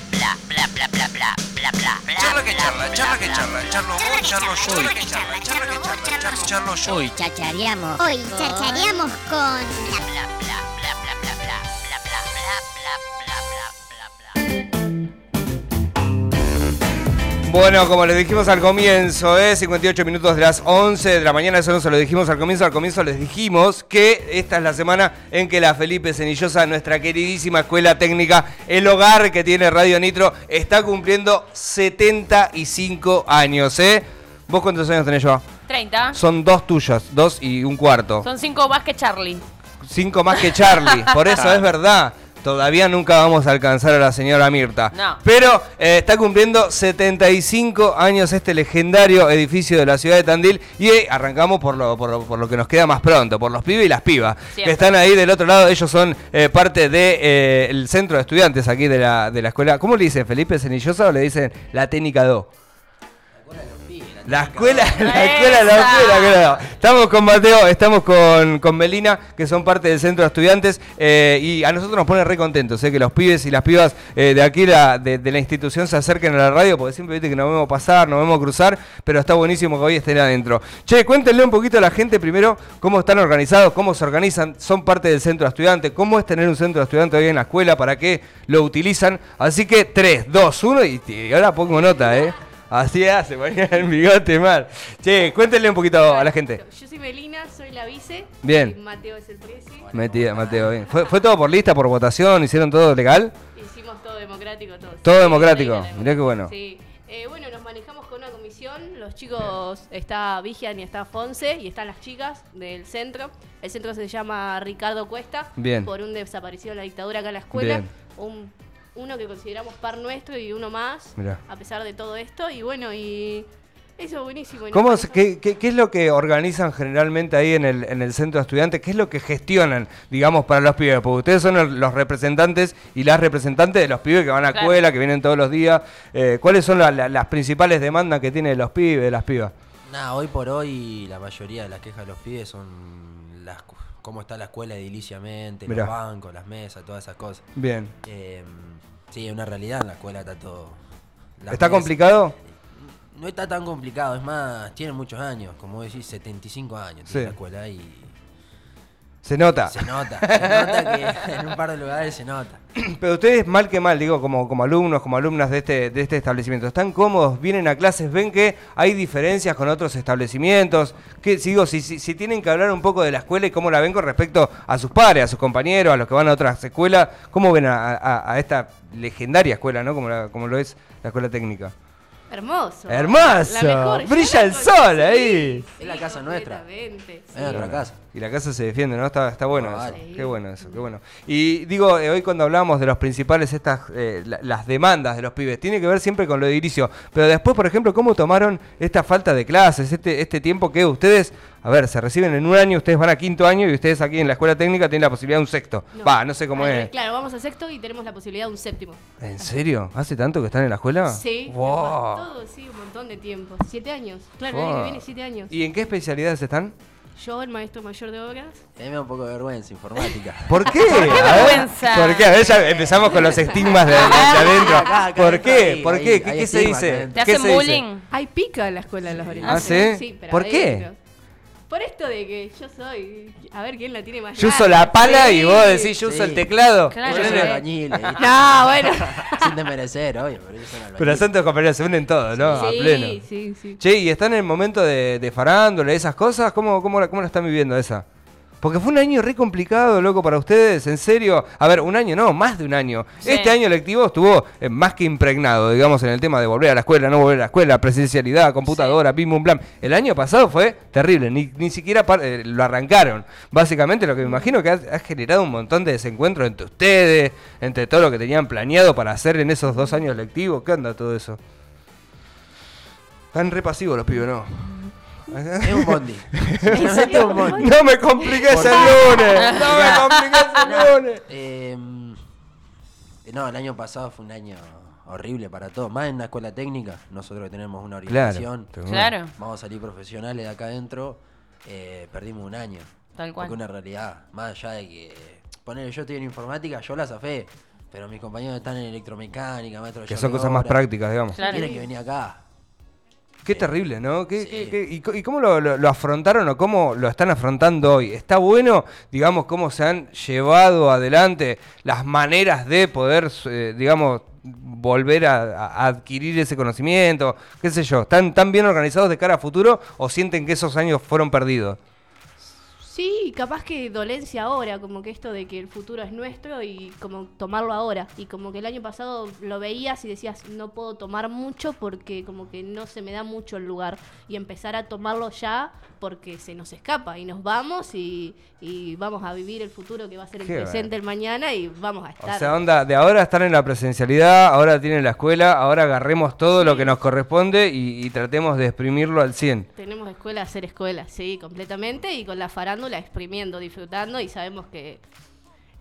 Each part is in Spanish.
bla, bla, bla, bla, bla, bla, bla, bla. Charla que bla, charla, bla, charla que bla, charla, charlo vos, charlo yo. Charla que charla, charla que charla, charlo, yo. Hoy chachareamos. Hoy chachareamos con bla, bla, bla, bla, Bueno, como les dijimos al comienzo, ¿eh? 58 minutos de las 11 de la mañana, eso no se lo dijimos al comienzo, al comienzo les dijimos que esta es la semana en que la Felipe Cenillosa, nuestra queridísima escuela técnica, el hogar que tiene Radio Nitro, está cumpliendo 75 años, ¿eh? ¿Vos cuántos años tenés yo? 30. Son dos tuyos, dos y un cuarto. Son 5 más que Charlie. Cinco más que Charlie, por eso es verdad. Todavía nunca vamos a alcanzar a la señora Mirta. No. Pero eh, está cumpliendo 75 años este legendario edificio de la ciudad de Tandil. Y eh, arrancamos por lo, por, lo, por lo que nos queda más pronto, por los pibes y las pibas. Que están ahí del otro lado. Ellos son eh, parte del centro de estudiantes aquí de la, de la escuela. ¿Cómo le dicen? ¿Felipe Cenillosa o le dicen la técnica 2? La escuela, la escuela la escuela, claro. Estamos con Mateo, estamos con, con Melina, que son parte del centro de estudiantes, eh, y a nosotros nos pone re contentos, eh, que los pibes y las pibas eh, de aquí la, de, de la institución se acerquen a la radio, porque siempre viste que nos vemos pasar, nos vemos cruzar, pero está buenísimo que hoy estén adentro. Che, cuéntenle un poquito a la gente primero cómo están organizados, cómo se organizan, son parte del centro de estudiantes, cómo es tener un centro de estudiantes hoy en la escuela, para qué lo utilizan. Así que 3, 2, 1 y, y ahora pongo nota, ¿eh? Así hace, ponía el bigote mal. Che, cuéntenle un poquito a la gente. Yo soy Melina, soy la vice. Bien. Y Mateo es el presi. Metida, Mateo, bien. ¿Fue, ¿Fue todo por lista, por votación? ¿Hicieron todo legal? Hicimos todo democrático, todo. Todo Sí, democrático, mirá qué bueno. Sí. Eh, bueno, nos manejamos con una comisión. Los chicos, está Vigian y está Fonse, y están las chicas del centro. El centro se llama Ricardo Cuesta. Bien. Por un desaparecido en la dictadura acá en la escuela. Bien. Un, uno que consideramos par nuestro y uno más. Mirá. A pesar de todo esto. Y bueno, y. Eso es buenísimo. ¿Cómo, qué, qué- qué es lo que organizan generalmente ahí en el, en el centro de estudiantes? ¿Qué es lo que gestionan, digamos, para los pibes? Porque ustedes son el- los representantes y las representantes de los pibes que van a Claro. escuela, que vienen todos los días. Eh, ¿Cuáles son la- la- las principales demandas que tienen los pibes, las pibas? Nada, hoy por hoy la mayoría de las quejas de los pibes son las cómo está la escuela ediliciamente, Mirá. los bancos, las mesas, todas esas cosas. Bien. Eh, sí, una realidad en la escuela está todo. las ¿Está mesas- complicado? No está tan complicado, es más, tiene muchos años, como decís, 75 años Sí. tiene la escuela y Se nota. se nota, se nota que en un par de lugares se nota. Pero ustedes, mal que mal, digo, como, como alumnos, como alumnas de este, de este establecimiento, ¿están cómodos? ¿Vienen a clases? ¿Ven que hay diferencias con otros establecimientos? ¿Qué, si, digo, si, si, si tienen que hablar un poco de la escuela y cómo la ven con respecto a sus pares, a sus compañeros, a los que van a otras escuelas, ¿cómo ven a, a- a esta legendaria escuela, ¿no? Como, la- como lo es la escuela técnica. Hermoso. Hermoso. La mejor. Brilla el sol ahí. Es la casa nuestra. Es nuestra casa. Y la casa se defiende, ¿no? Está, está bueno No, eso. Qué bueno eso, qué bueno. Y digo, eh, hoy cuando hablamos de los principales, estas, eh, la- las demandas de los pibes, tiene que ver siempre con lo edilicio. Pero después, por ejemplo, ¿cómo tomaron esta falta de clases, este, este tiempo que ustedes, a ver, se reciben en un año, ustedes van a quinto año y ustedes aquí en la escuela técnica tienen la posibilidad de un sexto? Va, no sé cómo es. Claro, vamos a sexto y tenemos la posibilidad de un séptimo. ¿En serio? ¿Hace tanto que están en la escuela? Sí. Wow. Todo, sí, un montón de tiempo. Siete años. Claro, Wow. el año que viene siete años. ¿Y en qué especialidades están? Yo, el maestro mayor de obras. A mí me da un poco de vergüenza informática. ¿Por qué? A ver, vergüenza? ¿Por qué? A ver, ya empezamos con los estigmas de, de- de adentro. Acá, acá ¿Por qué? ¿Por qué? ¿Qué, qué se dice? ¿Te ¿Qué hacen dice? bullying? Hay pica en la escuela de los ¿Ah, orientales. sí? pero ¿Por qué? adentro. Por esto de que yo soy. A ver quién la tiene más Yo uso larga. la pala y Sí. vos decís yo uso Sí. el teclado. Claro. Yo soy sí. albañil. No, bueno. sin desmerecer, obvio, pero yo soy. Pero Santos compañeros se unen todos, ¿no? A sí, pleno. sí, sí. Che, ¿y están en el momento de, de farándula, esas cosas? ¿Cómo, cómo, la, ¿Cómo la están viviendo esa? Porque fue un año re complicado, loco, para ustedes, en serio. A ver, un año no, más de un año. Sí. Este año lectivo estuvo eh, más que impregnado, digamos, en el tema de volver a la escuela, no volver a la escuela, presencialidad, computadora, pim, pum, plam. El año pasado fue terrible, ni, ni siquiera eh, lo arrancaron. Básicamente lo que me imagino que ha, ha generado un montón de desencuentros entre ustedes, entre todo lo que tenían planeado para hacer en esos dos años lectivos. ¿Qué onda todo eso? Están re pasivos los pibes, ¿no? Es un bondi. Es un bondi. No me compliques el lunes. No me compliques el lunes. Eh, no, el año pasado fue un año horrible para todos. Más en la escuela técnica, nosotros que tenemos una orientación. Claro. Vamos a salir profesionales de acá adentro. eh, perdimos un año. Tal cual. Porque una realidad, más allá de que. Poner, yo estoy en informática, yo la zafé. Pero mis compañeros están en electromecánica, maestro. Que son cosas más prácticas, digamos. Claro. Tienen que venir acá. Qué terrible, ¿no? ¿Qué, Sí. qué- qué- y, cómo lo, lo- lo afrontaron o cómo lo están afrontando hoy? ¿Está bueno, digamos, cómo se han llevado adelante las maneras de poder, eh, digamos, volver a, a adquirir ese conocimiento? ¿Qué sé yo? ¿Están tan bien organizados de cara a futuro o sienten que esos años fueron perdidos? Sí, capaz que dolencia ahora, como que esto de que el futuro es nuestro y como tomarlo ahora. Y como que el año pasado lo veías y decías, no puedo tomar mucho porque como que no se me da mucho el lugar. Y empezar a tomarlo ya porque se nos escapa y nos vamos y, y vamos a vivir el futuro que va a ser el Qué presente el mañana y vamos a O estar. sea, onda, de ahora están en la presencialidad, ahora tienen la escuela, ahora agarremos todo lo que nos corresponde y, y tratemos de exprimirlo al 100. Tenemos escuela a hacer escuela, sí, completamente, y con la farándula exprimiendo, disfrutando, y sabemos que,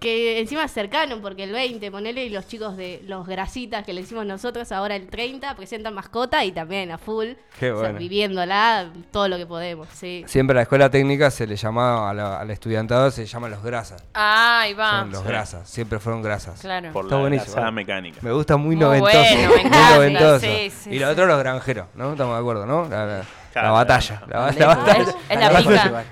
que encima es cercano, porque el 20, ponele, y los chicos de los grasitas que le hicimos nosotros, ahora el 30, presentan mascota y también a full, Qué o sea, bueno. viviéndola todo lo que podemos, sí. Siempre a la escuela técnica se le llamaba, a la- al estudiantado se llaman los grasas. Ah, ahí va. Son los grasas, siempre fueron grasas. Claro. Por Está la buenísimo. mecánica. Me gusta muy Muy noventoso. bueno, me muy noventoso. sí, sí, y lo sí. otro los granjeros, ¿no? Estamos de acuerdo, ¿no? La, la- Claro, la batalla. La, la Lejos, batalla. Es- es la lejos pica. igual.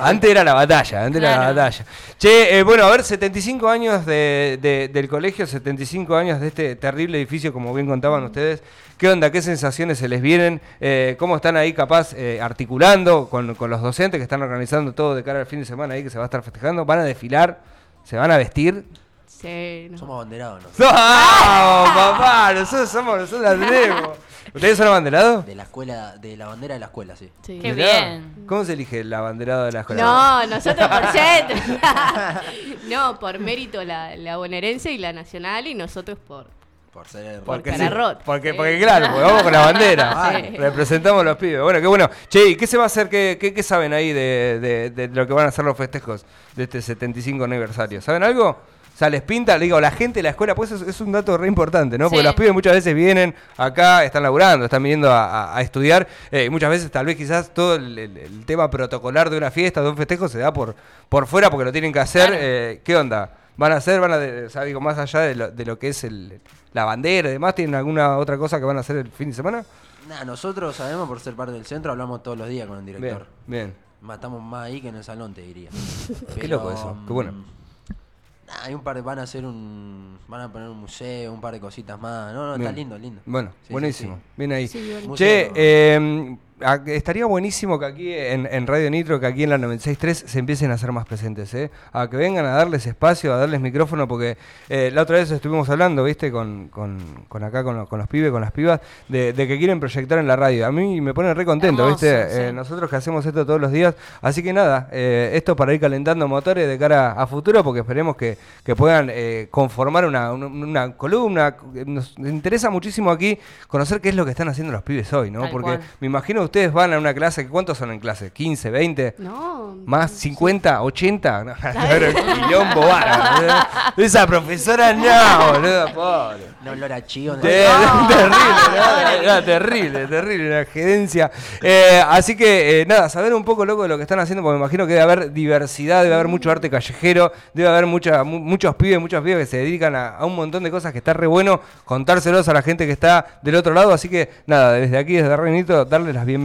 Antes era la batalla, antes era la batalla. Che, eh, bueno, a ver, 75 años de- de- del colegio, 75 años de este terrible edificio, como bien contaban ustedes. ¿Qué onda? ¿Qué sensaciones se les vienen? Eh, ¿Cómo están ahí capaz eh, articulando con, con los docentes que están organizando todo de cara al fin de semana ahí que se va a estar festejando? ¿Van a desfilar? ¿Se van a vestir? Sí, no. Somos abanderados, ¿no? ¡No, papá! Nosotros somos, nosotros la tenemos. ¿Ustedes son abanderados? De la escuela, de la bandera de la escuela, sí. Sí. Qué Mirá, bien. ¿Cómo se elige el abanderado de la escuela? No, nosotros por centro. no, por mérito la, la bonaerense y la nacional y nosotros por... Por ser. Porque, Por sí, porque, Sí. porque claro, porque vamos con la bandera. Sí. Representamos a los pibes. Bueno, qué bueno. Che, ¿y qué se va a hacer? ¿Qué, qué, qué saben ahí de, de- de lo que van a ser los festejos de este 75 aniversario? ¿Saben algo? O sea, les pinta, le digo, la gente de la escuela, pues es, es un dato re importante, ¿no? Porque Sí. los pibes muchas veces vienen acá, están laburando, están viniendo a, a- a estudiar. eh, y muchas veces, tal vez, quizás todo el, el- el tema protocolar de una fiesta, de un festejo, se da por, por fuera porque lo tienen que hacer. Claro. Eh, ¿Qué onda? ¿Van a hacer, van a, de- o sea, digo, más allá de lo, de lo que es el, la bandera y demás, tienen alguna otra cosa que van a hacer el fin de semana? Nah, nosotros sabemos por ser parte del centro, hablamos todos los días con el Bien, director. bien. Más, estamos más ahí que en el salón, te diría. Qué loco eso, qué bueno. Nah, hay un par de, van a hacer un, van a poner un museo, un par de cositas más. No, no, Bien. está lindo, lindo. Bueno, Sí, sí, buenísimo. sí. Bien ahí. Sí. Che, eh, estaría buenísimo que aquí en, en Radio Nitro, que aquí en la 96.3 se empiecen a hacer más presentes, ¿eh? A que vengan a darles espacio, a darles micrófono, porque eh, la otra vez estuvimos hablando, ¿viste? Con, con, con acá, con, los- con los pibes, con las pibas, de, de que quieren proyectar en la radio. A mí me pone re contento, Hermoso, ¿viste? sí. Eh, nosotros que hacemos esto todos los días. Así que nada, esto para ir calentando motores de cara a futuro, porque esperemos que, que puedan eh, conformar una, una- una columna. Nos interesa muchísimo aquí conocer qué es lo que están haciendo los pibes hoy, ¿no? Tal porque cual. me imagino ustedes van a una clase, ¿cuántos son en clase? ¿15, 20? No. ¿Más? ¿50? ¿80? No, pero quilombo boludo. Esa profesora no, boludo, pobre. No olor a chío. terrible, terrible, terrible la gerencia. Eh, así que, eh, nada, saber un poco loco de lo que están haciendo, porque me imagino que debe haber diversidad, debe haber mucho arte callejero, debe haber mucha, mu- muchos pibes, muchas pibes que se dedican a, a un montón de cosas que está re bueno contárselos a la gente que está del otro lado. Así que, nada, desde aquí, desde Reinito, darles las bienvenidas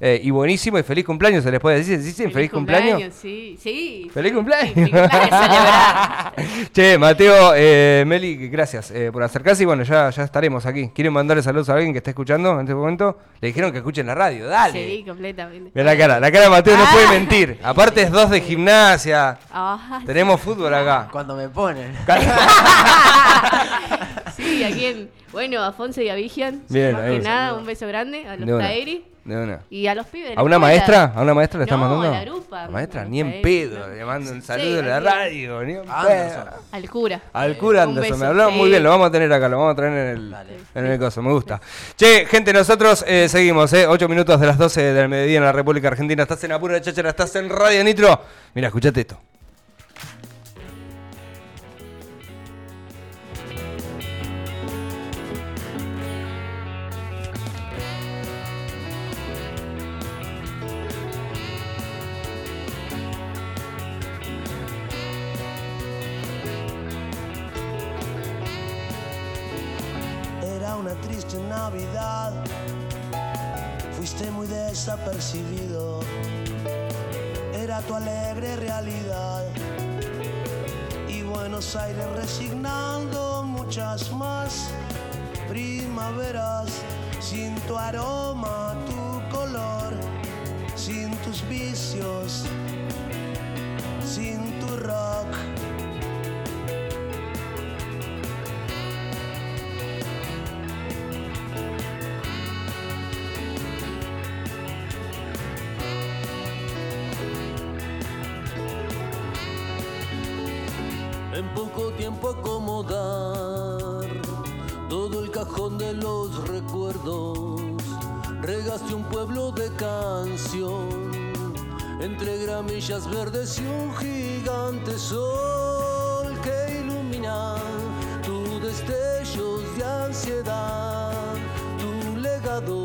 eh, y buenísimo y feliz cumpleaños, se les puede decir. ¿Sí, sí? ¿Feliz, cumpleaños? Sí, sí. ¡Feliz cumpleaños! Sí, feliz cumpleaños, celebrar. che, Mateo, eh, Meli, gracias eh, por acercarse y bueno, ya, ya estaremos aquí. ¿Quieren mandarle saludos a alguien que está escuchando en este momento? Le dijeron que escuchen la radio, dale. Sí, completamente. Mira la cara, la cara de Mateo no puede mentir. Aparte es dos de gimnasia. Ah, Tenemos fútbol acá. Cuando me ponen. sí, aquí en. Bueno, a Fonse y a Vigian. Bien, más que nada, un beso grande a los Taeri de una. y a los pibes. de la ¿A una escuela. maestra? ¿A una maestra le estás No, mandando? a la grupa. La maestra, A ni en pedo. Le mando un Sí, saludo en la también. radio. Ni en pedo. Al cura. Al cura Anderson, me hablaba muy sí. bien, lo vamos a tener acá, lo vamos a traer en el, en el coso, me gusta. Che, gente, nosotros eh, seguimos, eh, 8 minutos de las 12 del mediodía en la República Argentina. Estás en Apuro de Cháchara, estás en Radio Nitro. Mira, escuchate esto. Triste Navidad. Fuiste muy desapercibido, era tu alegre realidad. Y Buenos Aires resignando muchas más primaveras sin tu aroma, tu color, sin tus vicios, sin tu rock. En poco tiempo acomodar todo el cajón de los recuerdos. Regaste un pueblo de canción entre gramillas verdes y un gigante sol que ilumina tu destellos de ansiedad, tu legado